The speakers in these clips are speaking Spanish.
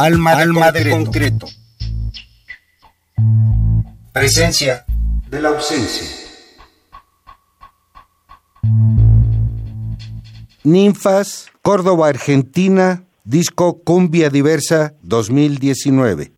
Alma de, Alma de concreto. Presencia de la ausencia. Ninfas, Córdoba, Argentina, disco Cumbia Diversa 2019.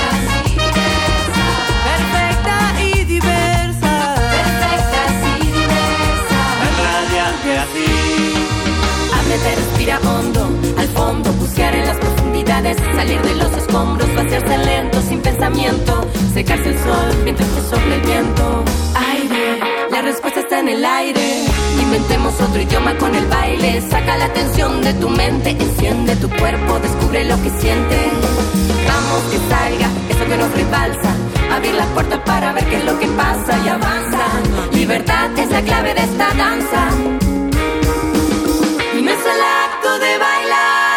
Ábrete, respira hondo, al fondo, bucear en las profundidades, salir de los escombros, vaciarse lento, sin pensamiento, secarse el sol mientras te sopla el viento. Aire, la respuesta está en el aire. Inventemos otro idioma con el baile. Saca la atención de tu mente, enciende tu cuerpo, descubre lo que siente. Vamos que salga eso que nos rebalsa. Abrir la puerta para ver qué es lo que pasa y avanza. Libertad es la clave de esta danza. De bailar,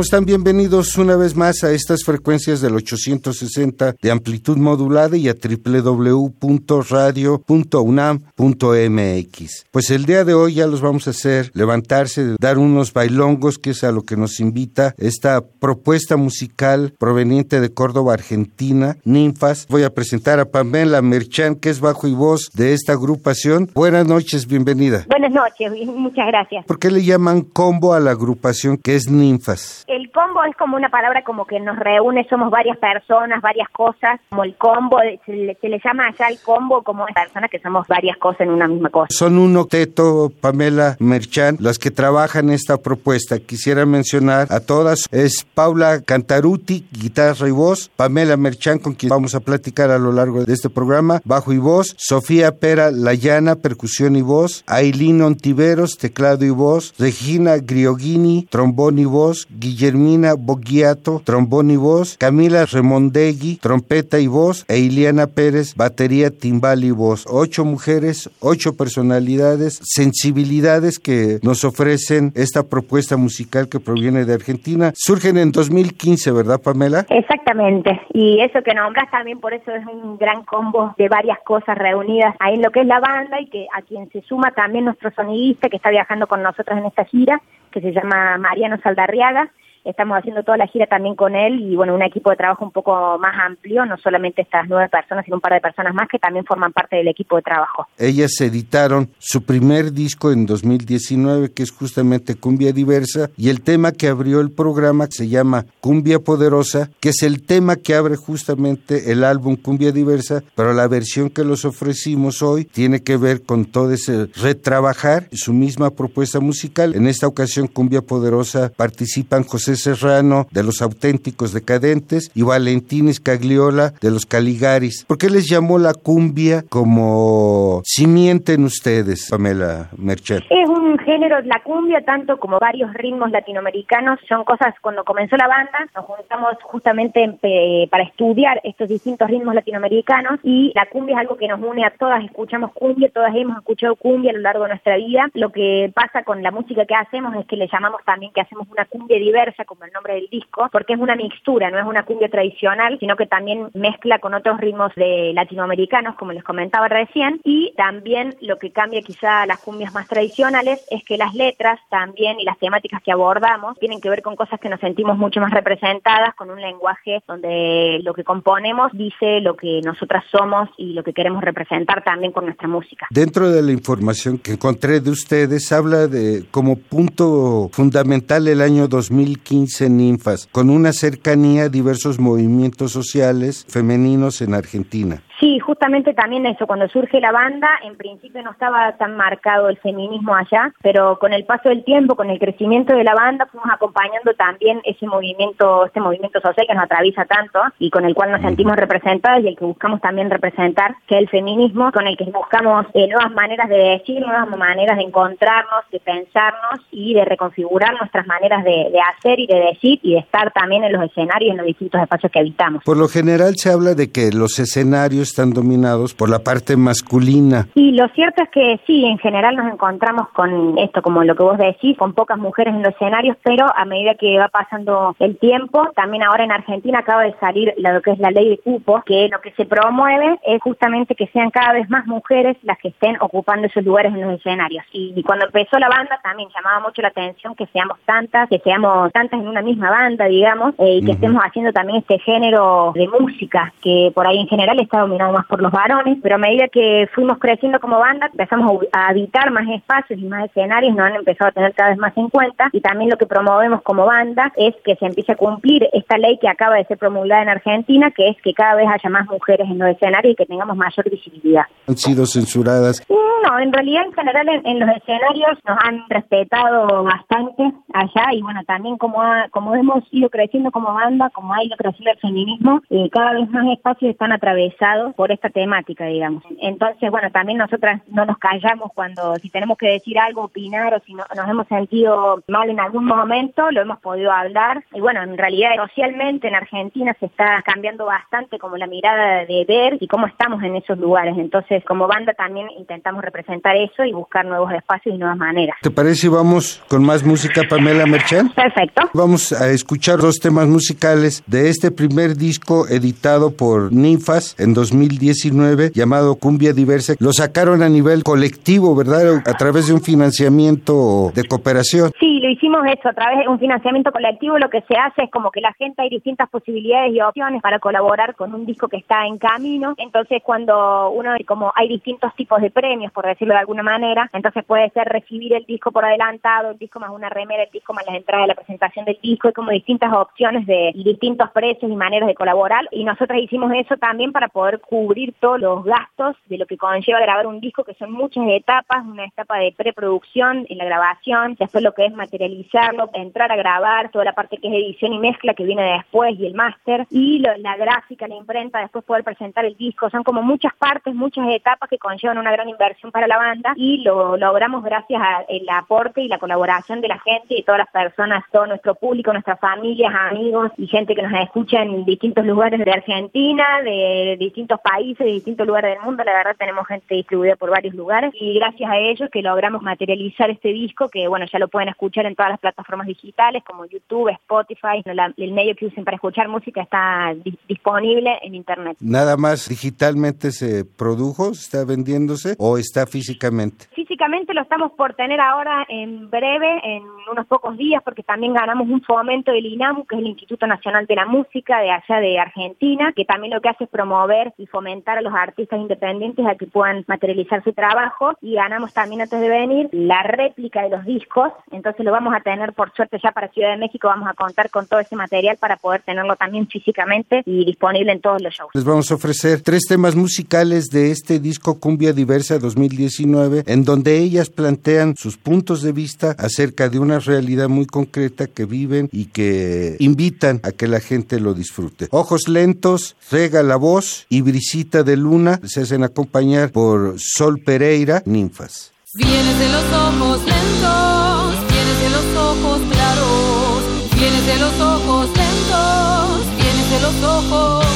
¿Cómo están? Bienvenidos una vez más a estas frecuencias del 860 de amplitud modulada y a www.radio.unam.mx. Pues el día de hoy ya los vamos a hacer levantarse, dar unos bailongos, que es a lo que nos invita esta propuesta musical proveniente de Córdoba, Argentina, Ninfas. Voy a presentar a Pamela Merchan, que es bajo y voz de esta agrupación. Buenas noches, bienvenida. Buenas noches, muchas gracias. ¿Por qué le llaman combo a la agrupación que es Ninfas? El combo es como una palabra como que nos reúne, somos varias personas, varias cosas, como el combo, se le, se le llama allá el combo como personas que somos varias cosas en una misma cosa. Son un octeto, Pamela Merchan, las que trabajan esta propuesta. Quisiera mencionar a todas, es Paula Cantaruti, guitarra y voz, Pamela Merchan, con quien vamos a platicar a lo largo de este programa, bajo y voz, Sofía Pera Layana, percusión y voz, Ailín Ontiveros, teclado y voz, Regina Griogini, trombón y voz, Guillermina Bogiato, trombón y voz, Camila Remondegui, trompeta y voz, e Iliana Pérez, batería, timbal y voz. Ocho mujeres, ocho personalidades, sensibilidades que nos ofrecen esta propuesta musical que proviene de Argentina. Surgen en 2015, ¿verdad, Pamela? Exactamente. Y eso que nombras también, por eso es un gran combo de varias cosas reunidas ahí en lo que es la banda y que a quien se suma también nuestro sonidista que está viajando con nosotros en esta gira, que se llama Mariano Saldarriaga Estamos haciendo toda la gira también con él y bueno, un equipo de trabajo un poco más amplio, no solamente estas nueve personas, sino un par de personas más que también forman parte del equipo de trabajo. Ellas editaron su primer disco en 2019, que es justamente Cumbia Diversa, y el tema que abrió el programa se llama Cumbia Poderosa, que es el tema que abre justamente el álbum Cumbia Diversa, pero la versión que los ofrecimos hoy tiene que ver con todo ese retrabajar su misma propuesta musical. En esta ocasión, Cumbia Poderosa participan José Serrano de los auténticos decadentes y Valentín Scagliola de los Caligaris. ¿Por qué les llamó la cumbia como simiente en ustedes, Pamela Merchet? Es un género, la cumbia, tanto como varios ritmos latinoamericanos, son cosas, cuando comenzó la banda, nos juntamos justamente eh, para estudiar estos distintos ritmos latinoamericanos y la cumbia es algo que nos une a todas, escuchamos cumbia, todas hemos escuchado cumbia a lo largo de nuestra vida. Lo que pasa con la música que hacemos es que le llamamos también que hacemos una cumbia diversa como el nombre del disco, porque es una mixtura, no es una cumbia tradicional, sino que también mezcla con otros ritmos de latinoamericanos, como les comentaba recién, y también lo que cambia quizá las cumbias más tradicionales es que las letras también y las temáticas que abordamos tienen que ver con cosas que nos sentimos mucho más representadas, con un lenguaje donde lo que componemos dice lo que nosotras somos y lo que queremos representar también con nuestra música. Dentro de la información que encontré de ustedes, habla de como punto fundamental el año 2015 15 ninfas, con una cercanía a diversos movimientos sociales femeninos en Argentina. Sí, justamente también eso, cuando surge la banda, en principio no estaba tan marcado el feminismo allá, pero con el paso del tiempo, con el crecimiento de la banda, fuimos acompañando también ese movimiento, este movimiento social que nos atraviesa tanto y con el cual nos sentimos representados y el que buscamos también representar, que es el feminismo, con el que buscamos eh, nuevas maneras de decir, nuevas maneras de encontrarnos, de pensarnos y de reconfigurar nuestras maneras de, de hacer y de decir y de estar también en los escenarios, en los distintos espacios que habitamos. Por lo general se habla de que los escenarios están dominados por la parte masculina. Y lo cierto es que sí, en general nos encontramos con esto, como lo que vos decís, con pocas mujeres en los escenarios, pero a medida que va pasando el tiempo, también ahora en Argentina acaba de salir lo que es la ley de cupos, que lo que se promueve es justamente que sean cada vez más mujeres las que estén ocupando esos lugares en los escenarios. Y, cuando empezó la banda también llamaba mucho la atención que seamos tantas, que seamos tantas en una misma banda, digamos, eh, y que estemos haciendo también este género de música, que por ahí en general está dominado más por los varones, pero a medida que fuimos creciendo como banda, empezamos a habitar más espacios y más escenarios, nos han empezado a tener cada vez más en cuenta y también lo que promovemos como banda es que se empiece a cumplir esta ley que acaba de ser promulgada en Argentina, que es que cada vez haya más mujeres en los escenarios y que tengamos mayor visibilidad. ¿Han sido censuradas? No, en realidad en general en, los escenarios nos han respetado bastante allá y bueno, también como, como hemos ido creciendo como banda, como ha ido creciendo el feminismo, eh, cada vez más espacios están atravesados por esta temática, digamos. Entonces, bueno, también nosotras no nos callamos cuando, si tenemos que decir algo, opinar o si no, nos hemos sentido mal en algún momento, lo hemos podido hablar. Y bueno, en realidad socialmente en Argentina se está cambiando bastante como la mirada de ver y cómo estamos en esos lugares. Entonces, como banda también intentamos representar eso y buscar nuevos espacios y nuevas maneras. ¿Te parece vamos con más música, Pamela Merchant? Perfecto. Vamos a escuchar dos temas musicales de este primer disco editado por Ninfas en 2000 2019 llamado Cumbia Diversa. Lo sacaron a nivel colectivo, ¿verdad? A través de un financiamiento de cooperación. Sí, lo hicimos eso a través de un financiamiento colectivo. Lo que se hace es como que la gente hay distintas posibilidades y opciones para colaborar con un disco que está en camino. Entonces, cuando uno, como hay distintos tipos de premios, por decirlo de alguna manera, entonces puede ser recibir el disco por adelantado, el disco más una remera, el disco más las entradas de la presentación del disco, y como distintas opciones de distintos precios y maneras de colaborar. Y nosotros hicimos eso también para poder cubrir todos los gastos de lo que conlleva grabar un disco, que son muchas etapas, una etapa de preproducción en la grabación, después lo que es materializarlo, entrar a grabar, toda la parte que es edición y mezcla que viene después y el máster, y la gráfica, la imprenta, después poder presentar el disco. Son como muchas partes, muchas etapas que conllevan una gran inversión para la banda y lo logramos gracias al aporte y la colaboración de la gente y todas las personas, todo nuestro público, nuestras familias, amigos y gente que nos escucha en distintos lugares de Argentina, de distintos países, de distintos lugares del mundo. La verdad tenemos gente distribuida por varios lugares y gracias a ellos que logramos materializar este disco que, bueno, ya lo pueden escuchar en todas las plataformas digitales como YouTube, Spotify, el medio que usen para escuchar música está disponible en Internet. ¿Nada más digitalmente se produjo, está vendiéndose o está físicamente? Físicamente lo estamos por tener ahora en breve, en unos pocos días, porque también ganamos un fomento del INAMU, que es el Instituto Nacional de la Música de allá de Argentina, que también lo que hace es promover y fomentar a los artistas independientes a que puedan materializar su trabajo y ganamos también antes de venir la réplica de los discos, entonces lo vamos a tener por suerte ya para Ciudad de México, vamos a contar con todo ese material para poder tenerlo también físicamente y disponible en todos los shows. Les vamos a ofrecer tres temas musicales de este disco Cumbia Diversa 2019, en donde ellas plantean sus puntos de vista acerca de una realidad muy concreta que viven y que invitan a que la gente lo disfrute. Ojos lentos, Rega la voz y Brisita de Luna se hacen acompañar por Sol Pereira, Ninfas. Vienes de los ojos lentos, vienes de los ojos claros, vienes de los ojos lentos, vienes de los ojos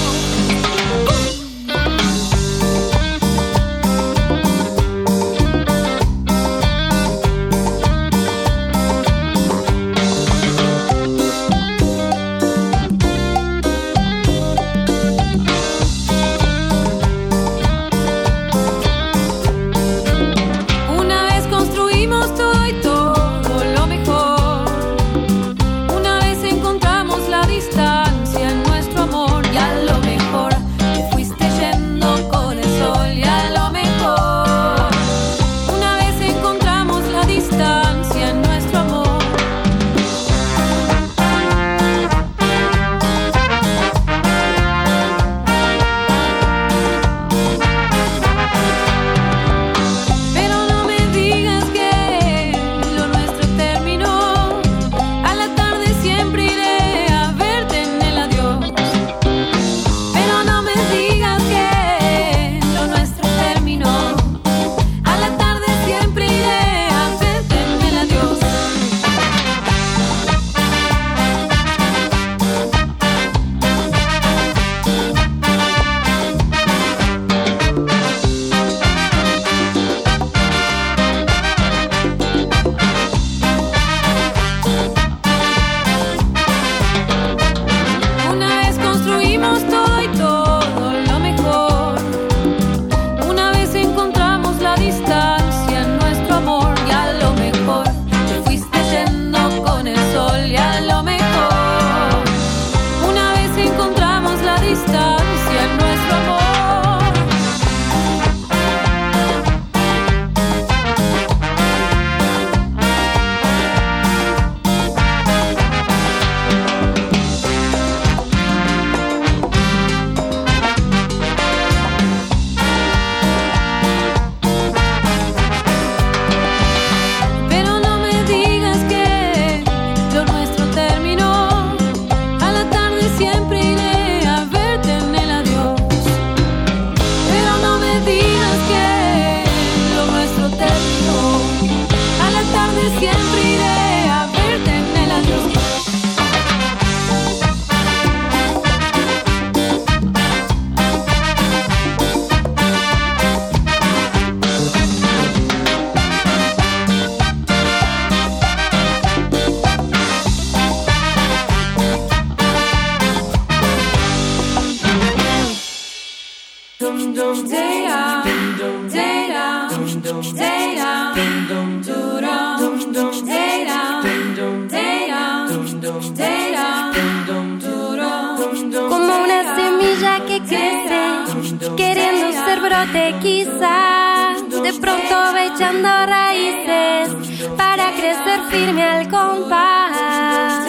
cantar, de pronto echando raíces para crecer firme al compás.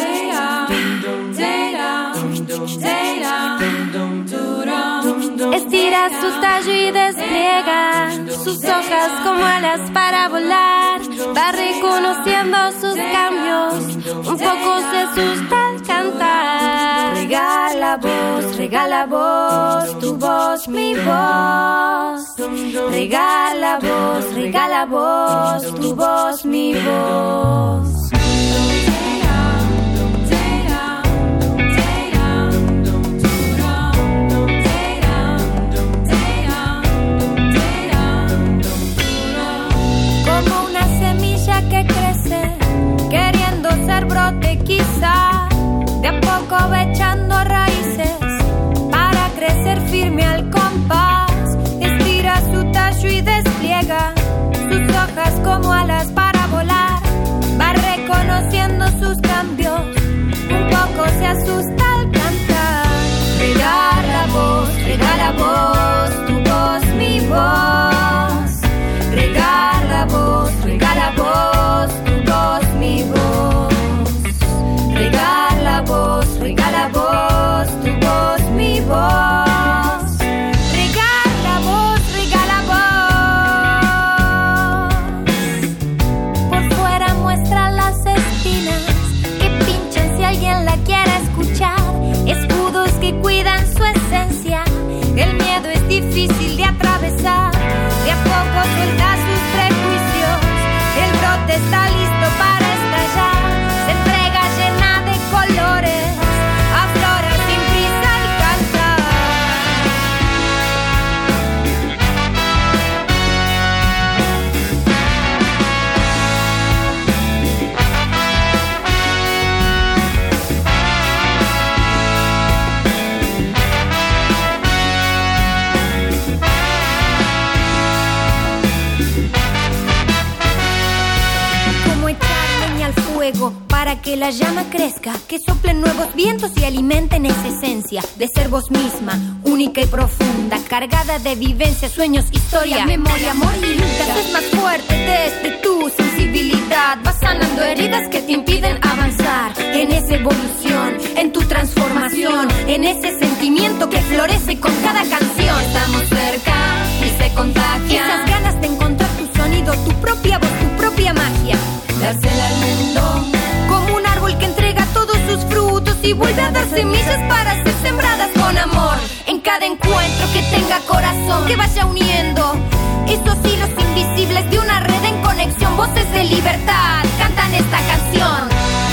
Estira su tallo y despliega sus hojas como alas para volar. Va reconociendo sus cambios, un poco se asusta cantar. Regala voz, regala voz, tu voz, mi voz. Regala voz, regala voz, tu voz, mi voz. Como una semilla que crece, queriendo ser brote quizá, de a poco va echando raíces para crecer firme al compás. Estira su tallo y despliega sus hojas como alas para volar. Va reconociendo sus cambios, un poco se asusta al cantar. Regala voz, regala voz, tu voz, mi voz. Regala voz, regala voz, De a poco la llama crezca, que soplen nuevos vientos y alimenten esa esencia de ser vos misma, única y profunda, cargada de vivencias, sueños, historia, memoria, amor y lucha. Es más fuerte desde tu sensibilidad, vas sanando heridas que te impiden avanzar en esa evolución, en tu transformación, en ese sentimiento que florece con cada canción. Estamos cerca y se contagia. Esas ganas de encontrar tu sonido, tu propia voz, tu propia magia. Dársela al mundo sus frutos y vuelve a dar semillas para ser sembradas con amor. En cada encuentro que tenga corazón, que vaya uniendo esos hilos invisibles de una red en conexión. Voces de libertad cantan esta canción.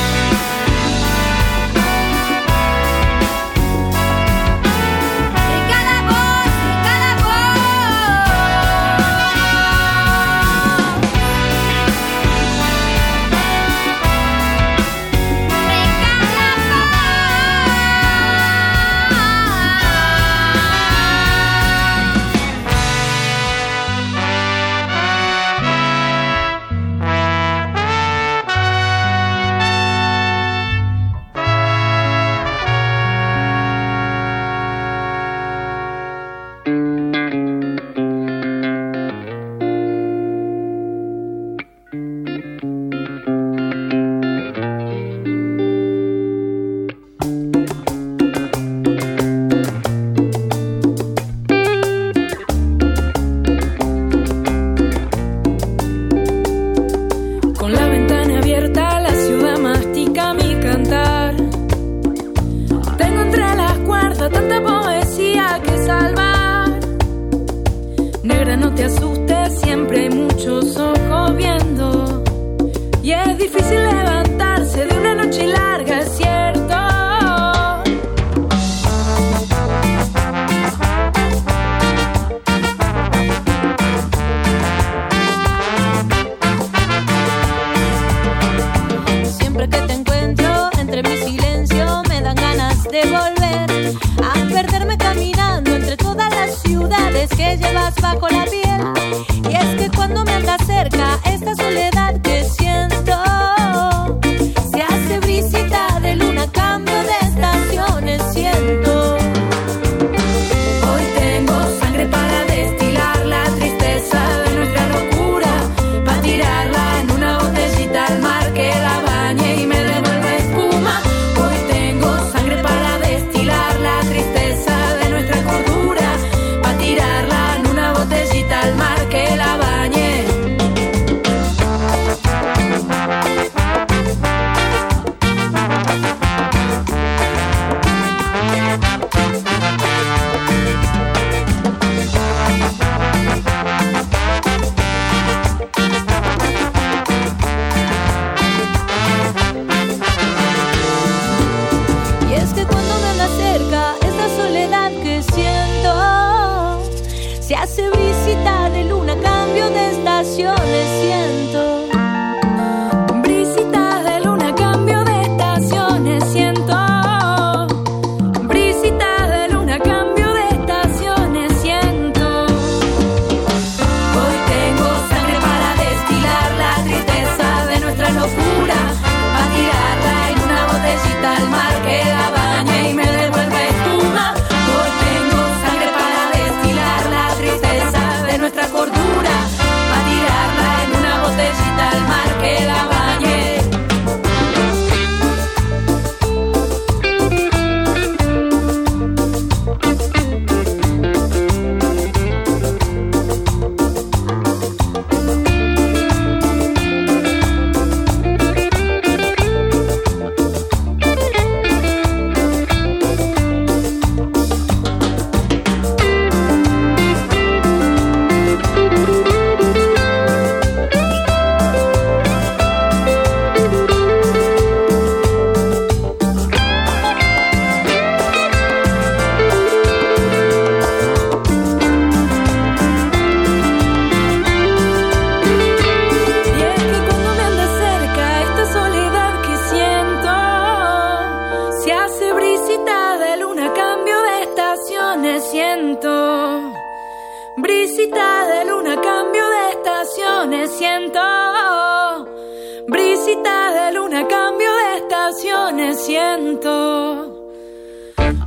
Siento.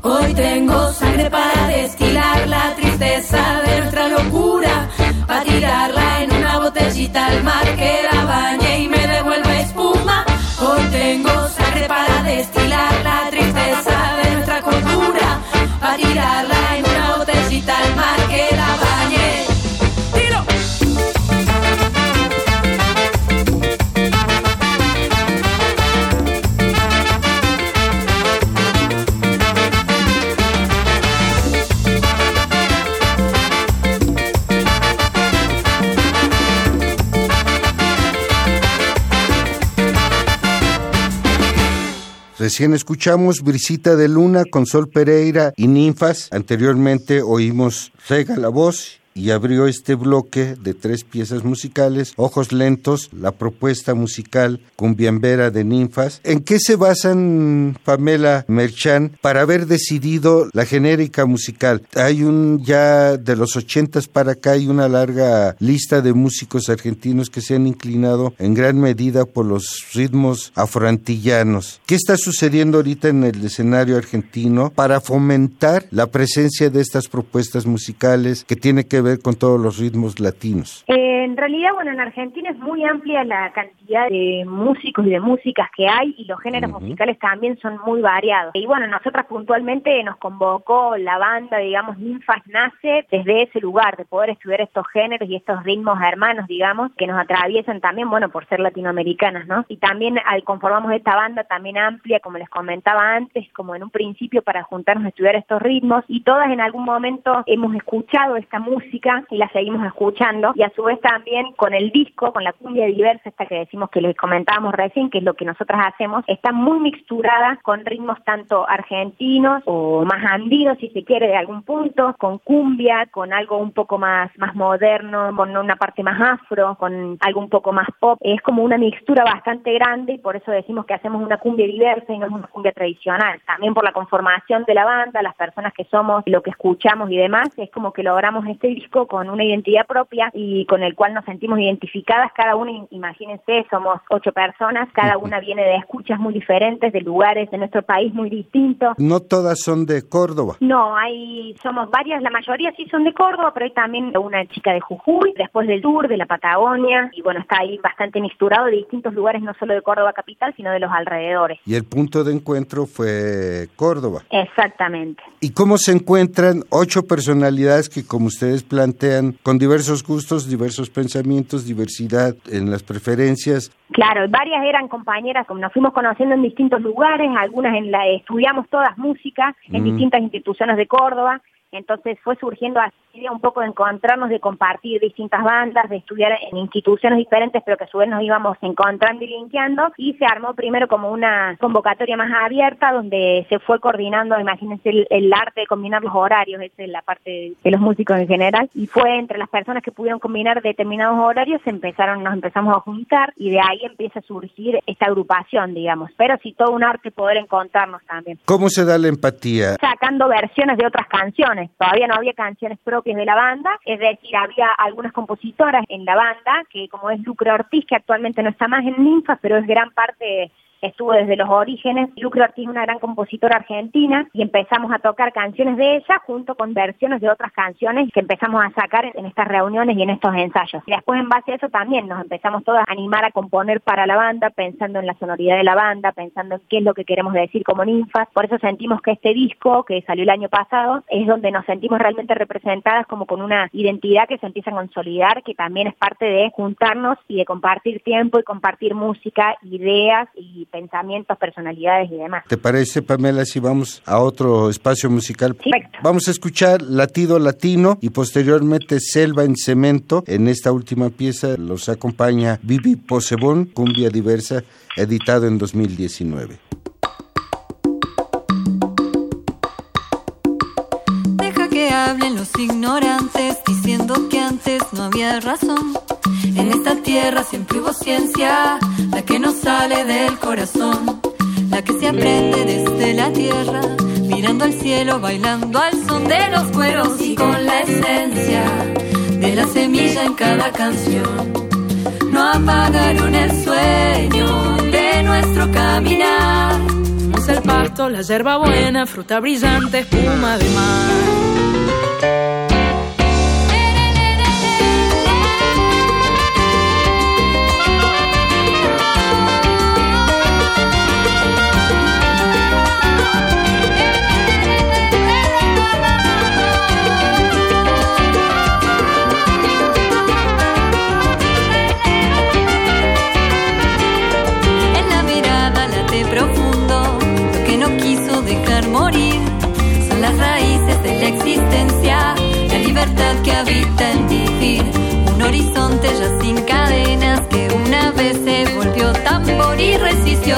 Hoy tengo sangre para destilar la tristeza de nuestra locura, para tirarla en una botellita al mar que la bañe y me devuelve espuma. Hoy tengo sangre para destilar la tristeza de nuestra cultura, para tirarla en una botellita al mar que la bañe. Recién escuchamos Brisita de Luna con Sol Pereira y Ninfas. Anteriormente oímos Rega la voz y abrió este bloque de tres piezas musicales, Ojos Lentos, la propuesta musical Cumbiambera de Ninfas. ¿En qué se basan, Pamela Merchan, para haber decidido la genérica musical? Hay un ya de los ochentas para acá hay una larga lista de músicos argentinos que se han inclinado en gran medida por los ritmos afroantillanos. ¿Qué está sucediendo ahorita en el escenario argentino para fomentar la presencia de estas propuestas musicales que tiene que ver con todos los ritmos latinos? En realidad, bueno, en Argentina es muy amplia la cantidad de músicos y de músicas que hay y los géneros musicales también son muy variados. Y bueno, nosotras puntualmente nos convocó la banda, digamos, Ninfas Nace desde ese lugar de poder estudiar estos géneros y estos ritmos hermanos, digamos, que nos atraviesan también, bueno, por ser latinoamericanas, ¿no? Y también al conformamos esta banda también amplia, como les comentaba antes, como en un principio para juntarnos a estudiar estos ritmos y todas en algún momento hemos escuchado esta música y la seguimos escuchando y a su vez también con el disco, con la cumbia diversa esta que decimos que les comentábamos recién, que es lo que nosotras hacemos, está muy mixturada con ritmos tanto argentinos o más andinos si se quiere de algún punto, con cumbia, con algo un poco más, más moderno, con una parte más afro, con algo un poco más pop. Es como una mixtura bastante grande y por eso decimos que hacemos una cumbia diversa y no es una cumbia tradicional. También por la conformación de la banda, las personas que somos, lo que escuchamos y demás, es como que logramos este disco con una identidad propia y con el cual nos sentimos identificadas. Cada una, imagínense, somos ocho personas, cada una viene de escuchas muy diferentes, de lugares de nuestro país muy distintos. No todas son de Córdoba. No, hay, somos varias, la mayoría sí son de Córdoba, pero hay también una chica de Jujuy, después del sur, de la Patagonia, y bueno, está ahí bastante mixturado de distintos lugares, no solo de Córdoba capital, sino de los alrededores. Y el punto de encuentro fue Córdoba. Exactamente. ¿Y cómo se encuentran ocho personalidades que, como ustedes plantean, con diversos gustos, diversos pensamientos, diversidad en las preferencias? Claro, varias eran compañeras, como nos fuimos conociendo en distintos lugares, algunas en la estudiamos todas música en Mm. distintas instituciones de Córdoba, entonces fue surgiendo así un poco de encontrarnos, de compartir distintas bandas, de estudiar en instituciones diferentes, pero que a su vez nos íbamos encontrando y linkeando, y se armó primero como una convocatoria más abierta, donde se fue coordinando, imagínense, el, el arte de combinar los horarios, esa es la parte de, de los músicos en general, y fue entre las personas que pudieron combinar determinados horarios, se empezaron, nos empezamos a juntar, y de ahí empieza a surgir esta agrupación, digamos, pero sí todo un arte poder encontrarnos también ¿Cómo se da la empatía? sacando versiones de otras canciones. Todavía no había canciones propias de la banda, es decir, había algunas compositoras en la banda, que como es Lucre Ortiz, que actualmente no está más en Ninfas, pero es gran parte estuvo desde los orígenes. Lucre Ortiz es una gran compositora argentina y empezamos a tocar canciones de ella junto con versiones de otras canciones que empezamos a sacar en estas reuniones y en estos ensayos. Y después en base a eso también nos empezamos todas a animar a componer para la banda, pensando en la sonoridad de la banda, pensando en qué es lo que queremos decir como ninfas. Por eso sentimos que este disco, que salió el año pasado, es donde nos sentimos realmente representadas como con una identidad que se empieza a consolidar, que también es parte de juntarnos y de compartir tiempo y compartir música, ideas y pensamientos, personalidades y demás. ¿Te parece, Pamela, si vamos a otro espacio musical? Sí. Perfecto. Vamos a escuchar Latido Latino y posteriormente Selva en Cemento. En esta última pieza los acompaña Vivi Posebón, Cumbia Diversa, editado en 2019. Deja que hablen los ignorantes diciendo que antes no había razón. En esta tierra siempre hubo ciencia, la que no sale del corazón, la que se aprende desde la tierra, mirando al cielo, bailando al son de los cueros y con la esencia de la semilla en cada canción. No apagaron el sueño de nuestro caminar. Es el pasto, la yerba buena, fruta brillante, espuma de mar.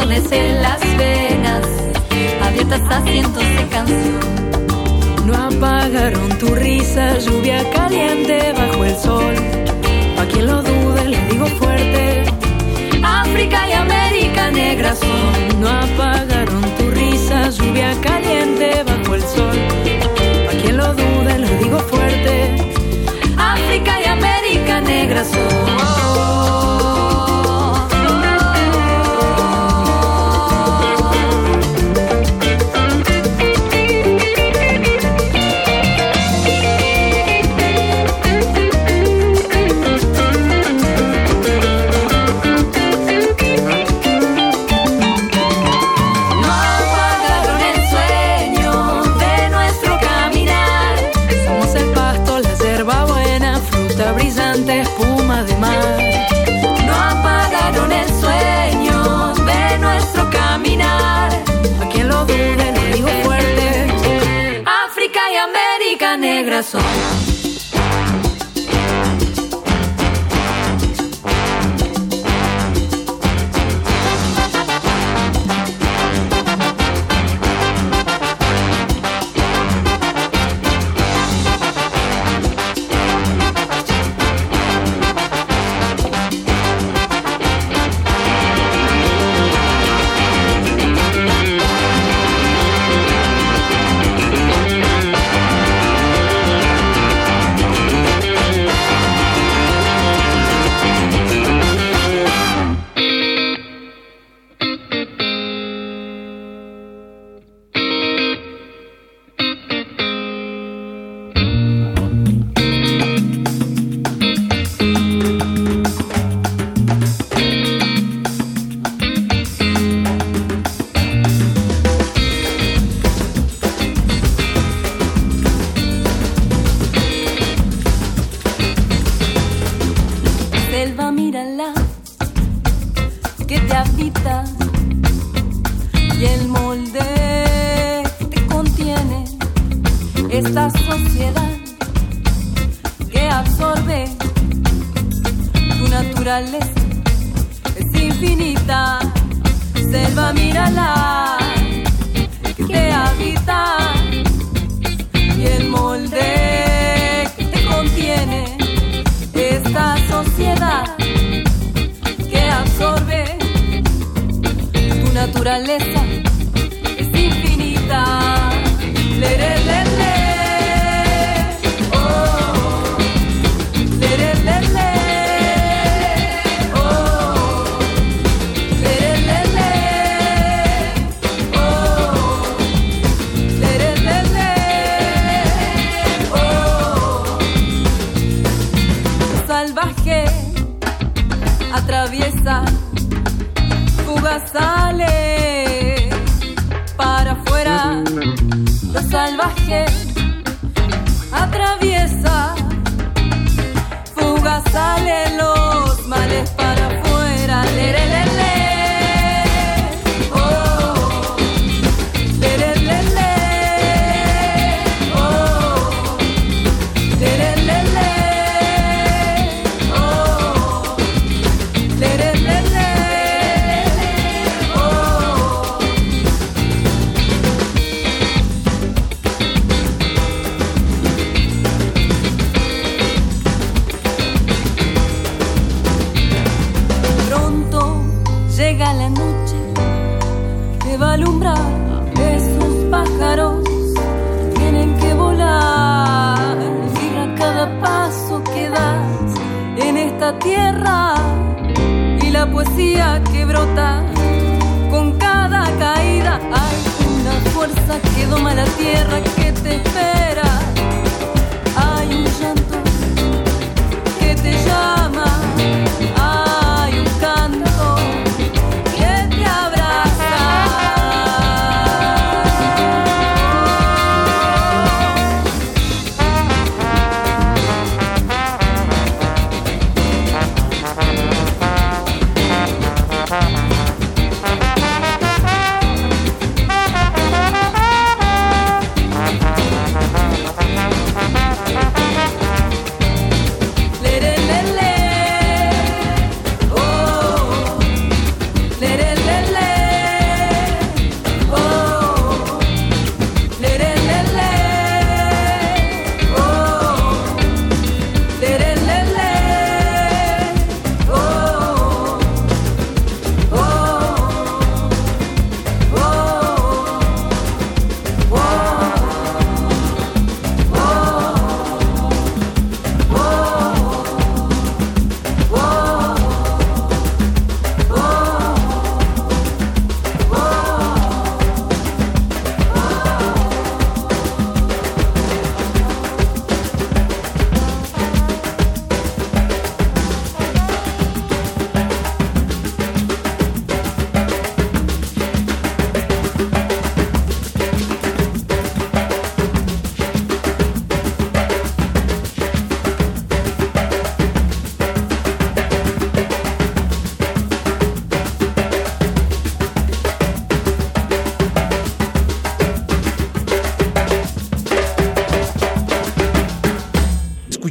En las venas, abiertas a cientos de canciones. No apagaron tu risa, lluvia caliente bajo el sol. Pa' quien lo dude, le digo fuerte. África y América negra son. No apagaron tu risa, lluvia caliente bajo el sol. Pa' quien lo dude, lo digo fuerte. África y América negra son. América fuga sale los males para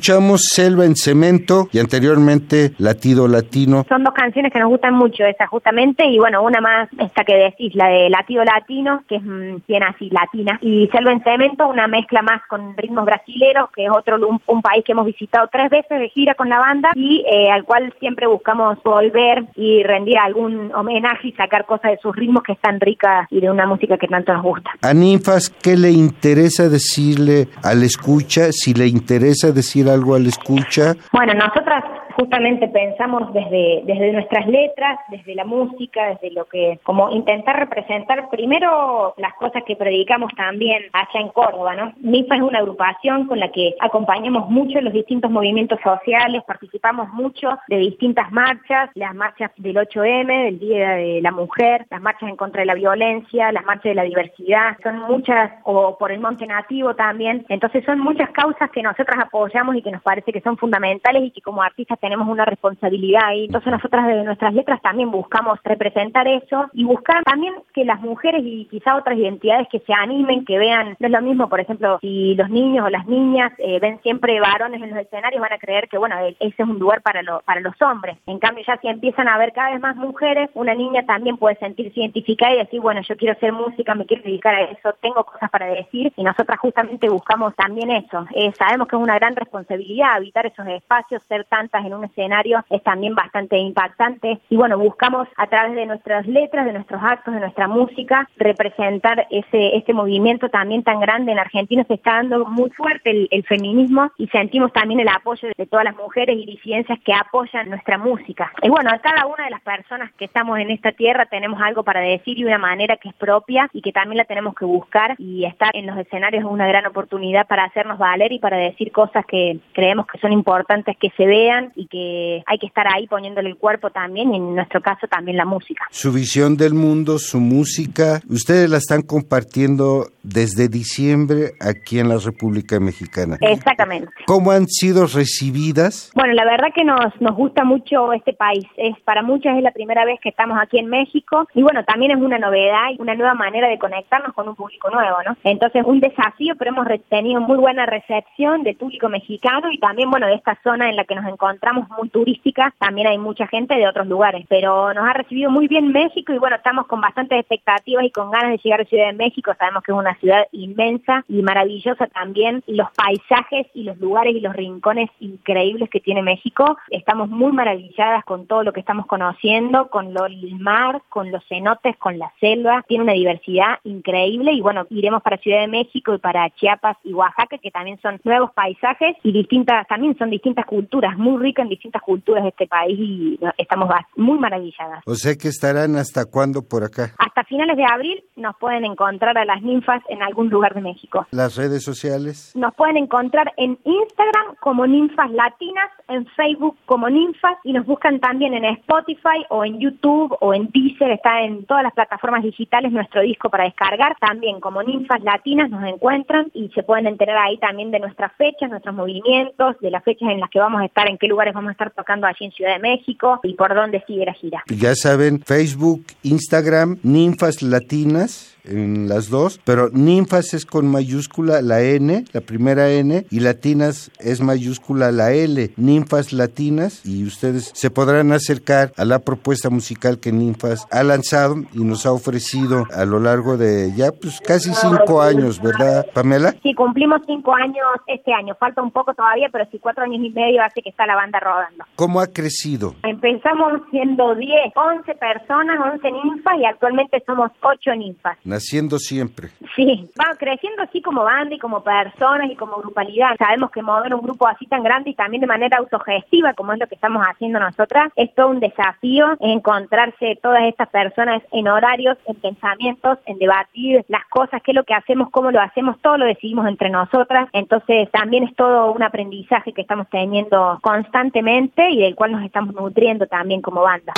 Escuchamos Selva en Cemento y anteriormente Latido Latino. Son dos canciones que nos gustan mucho, esa justamente, y bueno, una más, esta que decís, la de Latido Latino, que es mm, bien así, latina, y Selva en Cemento, una mezcla más con ritmos brasileros, que es otro un, un país que hemos visitado tres veces de gira con la banda y eh, al cual siempre buscamos volver y rendir algún homenaje y sacar cosas de sus ritmos que están ricas y de una música que tanto nos gusta. A Ninfas, ¿qué le interesa decirle al escucha? Si le interesa decir algo al escucha. Bueno, nosotras justamente pensamos desde, desde nuestras letras, desde la música, desde lo que, como intentar representar primero las cosas que predicamos también allá en Córdoba, ¿no? MIFA es una agrupación con la que acompañamos mucho los distintos movimientos sociales, participamos mucho de distintas marchas, las marchas del 8M, del Día de la Mujer, las marchas en contra de la violencia, las marchas de la diversidad, son muchas, o por el Monte Nativo también, entonces son muchas causas que nosotras apoyamos y que nos parece que son fundamentales y que como artistas tenemos una responsabilidad ahí. Entonces nosotras desde nuestras letras también buscamos representar eso y buscar también que las mujeres y quizá otras identidades que se animen, que vean, no es lo mismo, por ejemplo, si los niños o las niñas eh, ven siempre varones en los escenarios, van a creer que, bueno, ese es un lugar para, lo- para los hombres. En cambio, ya si empiezan a ver cada vez más mujeres, una niña también puede sentirse identificada y decir, bueno, yo quiero hacer música, me quiero dedicar a eso, tengo cosas para decir y nosotras justamente buscamos también eso. Eh, sabemos que es una gran responsabilidad habitar esos espacios, ser tantas en un escenario es también bastante impactante y bueno, buscamos a través de nuestras letras, de nuestros actos, de nuestra música, representar ese este movimiento también tan grande en Argentina, se está dando muy fuerte el, feminismo y sentimos también el apoyo de todas las mujeres y disidencias que apoyan nuestra música. Y bueno, a cada una de las personas que estamos en esta tierra tenemos algo para decir y una manera que es propia y que también la tenemos que buscar y estar en los escenarios es una gran oportunidad para hacernos valer y para decir cosas que creemos que son importantes que se vean y que hay que estar ahí poniéndole el cuerpo también y en nuestro caso también la música. Su visión del mundo, su música, ustedes la están compartiendo desde diciembre aquí en la República Mexicana. Exactamente. ¿Cómo han sido recibidas? Bueno, la verdad que nos, nos gusta mucho este país. Es Para muchas es la primera vez que estamos aquí en México y bueno, también es una novedad y una nueva manera de conectarnos con un público nuevo, ¿no? Entonces, un desafío, pero hemos tenido muy buena recepción del público mexicano y también, bueno, de esta zona en la que nos encontramos muy turística, también hay mucha gente de otros lugares, pero nos ha recibido muy bien México y bueno, estamos con bastantes expectativas y con ganas de llegar a Ciudad de México. Sabemos que es una ciudad inmensa y maravillosa también. Los paisajes y los lugares y los rincones increíbles que tiene México. Estamos muy maravilladas con todo lo que estamos conociendo, con lo, el mar, con los cenotes, con la selva. Tiene una diversidad increíble y bueno, iremos para Ciudad de México y para Chiapas y Oaxaca, que también son nuevos paisajes y distintas, también son distintas culturas, muy ricas en distintas culturas de este país y estamos muy maravilladas. O sea que estarán hasta cuándo por acá? Hasta finales de abril nos pueden encontrar a las ninfas en algún lugar de México. ¿Las redes sociales? Nos pueden encontrar en Instagram como Ninfas Latinas, en Facebook como Ninfas y nos buscan también en Spotify o en YouTube o en Deezer, está en todas las plataformas digitales nuestro disco para descargar, también como Ninfas Latinas nos encuentran y se pueden enterar ahí también de nuestras fechas, nuestros movimientos, de las fechas en las que vamos a estar, en qué lugares vamos a estar tocando allí en Ciudad de México y por dónde sigue la gira. Ya saben, Facebook, Instagram, Ninfas Latinas en las dos, pero ninfas es con mayúscula la N, la primera N, y latinas es mayúscula la L, ninfas latinas, y ustedes se podrán acercar a la propuesta musical que Ninfas ha lanzado y nos ha ofrecido a lo largo de ya pues casi cinco años, ¿verdad, Pamela? Sí, cumplimos cinco años este año, falta un poco todavía, pero sí cuatro años y medio hace que está la banda rodando. ¿Cómo ha crecido? Empezamos siendo 10, 11 personas, 11 ninfas y actualmente somos 8 ninfas naciendo siempre. Sí, va creciendo así como banda y como personas y como grupalidad. Sabemos que mover un grupo así tan grande y también de manera autogestiva, como es lo que estamos haciendo nosotras, es todo un desafío encontrarse todas estas personas en horarios, en pensamientos, en debatir las cosas, qué es lo que hacemos, cómo lo hacemos, todo lo decidimos entre nosotras. Entonces también es todo un aprendizaje que estamos teniendo constantemente y del cual nos estamos nutriendo también como banda.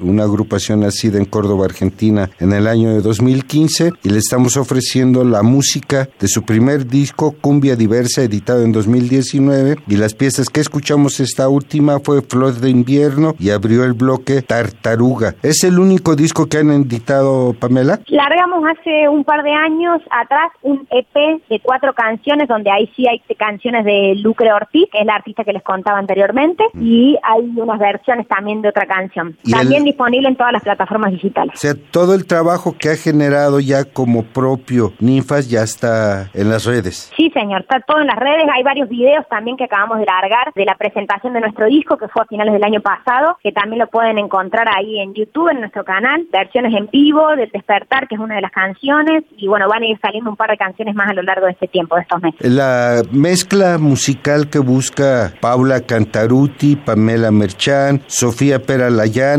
Una agrupación nacida en Córdoba, Argentina, en el año de 2015 y le estamos ofreciendo la música de su primer disco Cumbia Diversa, editado en 2019 y las piezas que escuchamos esta última fue Flor de Invierno y abrió el bloque Tartaruga. ¿Es el único disco que han editado, Pamela? Largamos hace un par de años atrás un EP de cuatro canciones, donde ahí sí hay canciones de Lucre Ortiz, que es la artista que les contaba anteriormente, y hay unas versiones también de otra canción. ¿Y También el- disponible en todas las plataformas digitales. O sea, todo el trabajo que ha generado ya como propio Ninfas ya está en las redes. Sí, señor, está todo en las redes. Hay varios videos también que acabamos de largar de la presentación de nuestro disco, que fue a finales del año pasado, que también lo pueden encontrar ahí en YouTube, en nuestro canal. Versiones en vivo del Despertar, que es una de las canciones. Y bueno, van a ir saliendo un par de canciones más a lo largo de este tiempo, de estos meses. La mezcla musical que busca Paula Cantaruti, Pamela Merchán, Sofía Pera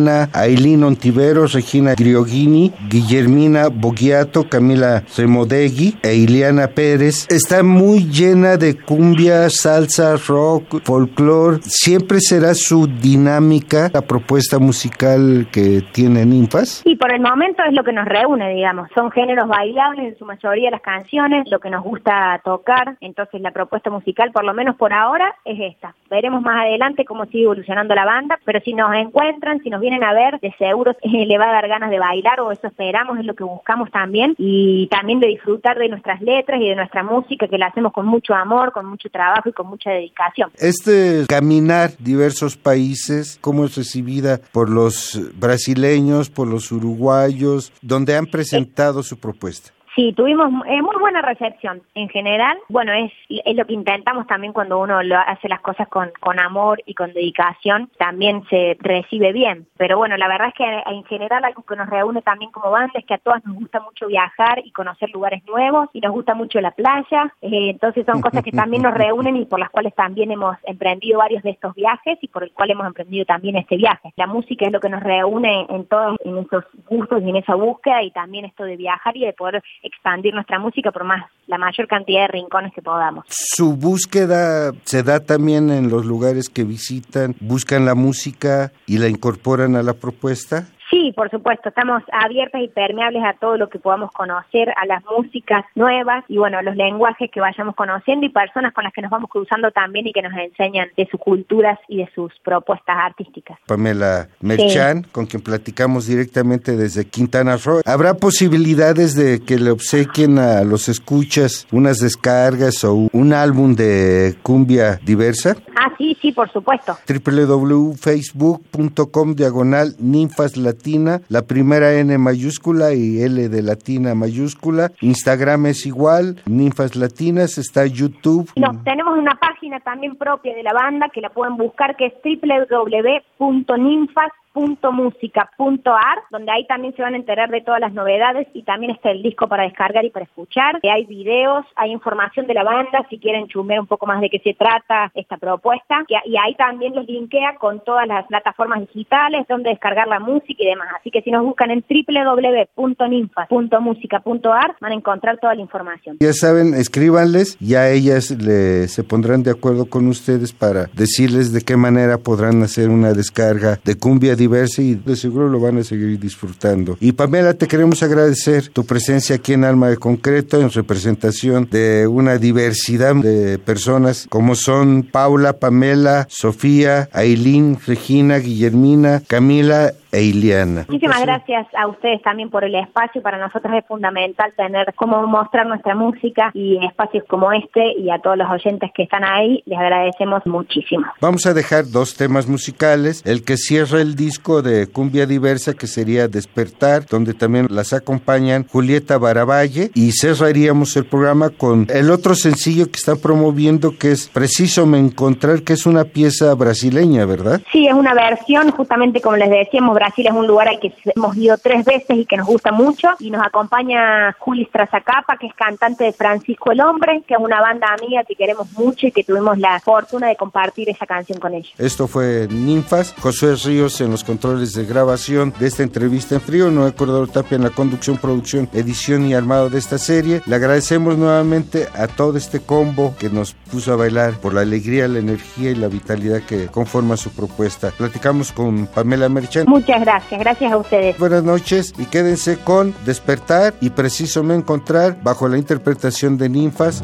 Layana, Ailín Ontiveros, Regina Griogini, Guillermina Bogiato, Camila Remodegui e Ileana Pérez, está muy llena de cumbia, salsa, rock, folclore. Siempre será su dinámica, la propuesta musical que tiene Ninfas. Y por el momento es lo que nos reúne, digamos. Son géneros bailables en su mayoría las canciones, lo que nos gusta tocar. Entonces la propuesta musical, por lo menos por ahora, es esta. Veremos más adelante cómo sigue evolucionando la banda, pero si nos encuentran, si nos vienen a ver, de seguro le va a dar ganas de bailar o eso esperamos, es lo que buscamos también. Y también de disfrutar de nuestras letras y de nuestra música, que la hacemos con mucho amor, con mucho trabajo y con mucha dedicación. Este caminar diversos países, cómo es recibida por los brasileños, por los uruguayos, donde han presentado su propuesta. Sí, tuvimos eh, muy buena recepción en general. Bueno, es, lo que intentamos también cuando uno lo hace las cosas con, con amor y con dedicación, también se recibe bien. Pero bueno, la verdad es que en general algo que nos reúne también como banda es que a todas nos gusta mucho viajar y conocer lugares nuevos y nos gusta mucho la playa. Eh, entonces son cosas que también nos reúnen y por las cuales también hemos emprendido varios de estos viajes y por el cual hemos emprendido también este viaje. La música es lo que nos reúne en todos en esos gustos y en esa búsqueda y también esto de viajar y de poder expandir nuestra música por más la mayor cantidad de rincones que podamos. Su búsqueda se da también en los lugares que visitan, buscan la música y la incorporan a la propuesta. Sí, por supuesto, estamos abiertas y permeables a todo lo que podamos conocer, a las músicas nuevas y bueno, a los lenguajes que vayamos conociendo y personas con las que nos vamos cruzando también y que nos enseñan de sus culturas y de sus propuestas artísticas. Pamela Merchan, con quien platicamos directamente desde Quintana Roo. ¿Habrá posibilidades de que le obsequien a los escuchas unas descargas o un álbum de cumbia diversa? Ah, sí, sí, por supuesto. www.facebook.com diagonal ninfas latina, la primera N mayúscula y L de latina mayúscula. Instagram es igual, ninfas latinas, está YouTube. No, tenemos una página también propia de la banda que la pueden buscar que es www.ninfas .musica.ar, donde ahí también se van a enterar de todas las novedades y también está el disco para descargar y para escuchar. Hay videos, hay información de la banda si quieren chumear un poco más de qué se trata esta propuesta y ahí también los linkea con todas las plataformas digitales donde descargar la música y demás. Así que si nos buscan en www.ninfa.musica.ar van a encontrar toda la información. Ya saben, escríbanles y a ellas se pondrán de acuerdo con ustedes para decirles de qué manera podrán hacer una descarga de cumbia diversa y de seguro lo van a seguir disfrutando. Y Pamela, te queremos agradecer tu presencia aquí en Alma de Concreto en representación de una diversidad de personas como son Paula, Pamela, Sofía, Ailín, Regina, Guillermina, Camila e Iliana. Muchísimas gracias a ustedes también por el espacio. Para nosotros es fundamental tener cómo mostrar nuestra música y espacios como este y a todos los oyentes que están ahí les agradecemos muchísimo. Vamos a dejar dos temas musicales. El que cierra el disco de Cumbia Diversa que sería Despertar, donde también las acompañan Julieta Baravalle y cerraríamos el programa con el otro sencillo que están promoviendo que es Preciso me encontrar que es una pieza brasileña, ¿verdad? Sí, es una versión justamente como les decíamos Brasil es un lugar al que hemos ido tres veces y que nos gusta mucho. Y nos acompaña Juli Strazacapa, que es cantante de Francisco el Hombre, que es una banda amiga que queremos mucho y que tuvimos la fortuna de compartir esa canción con ellos. Esto fue Ninfas, José Ríos en los controles de grabación de esta entrevista en frío, Noé Cordero Tapia en la conducción, producción, edición y armado de esta serie. Le agradecemos nuevamente a todo este combo que nos puso a bailar por la alegría, la energía y la vitalidad que conforma su propuesta. Platicamos con Pamela Merchant. Muchas gracias, gracias a ustedes. Buenas noches y quédense con Despertar y Preciso Me Encontrar bajo la interpretación de Ninfas.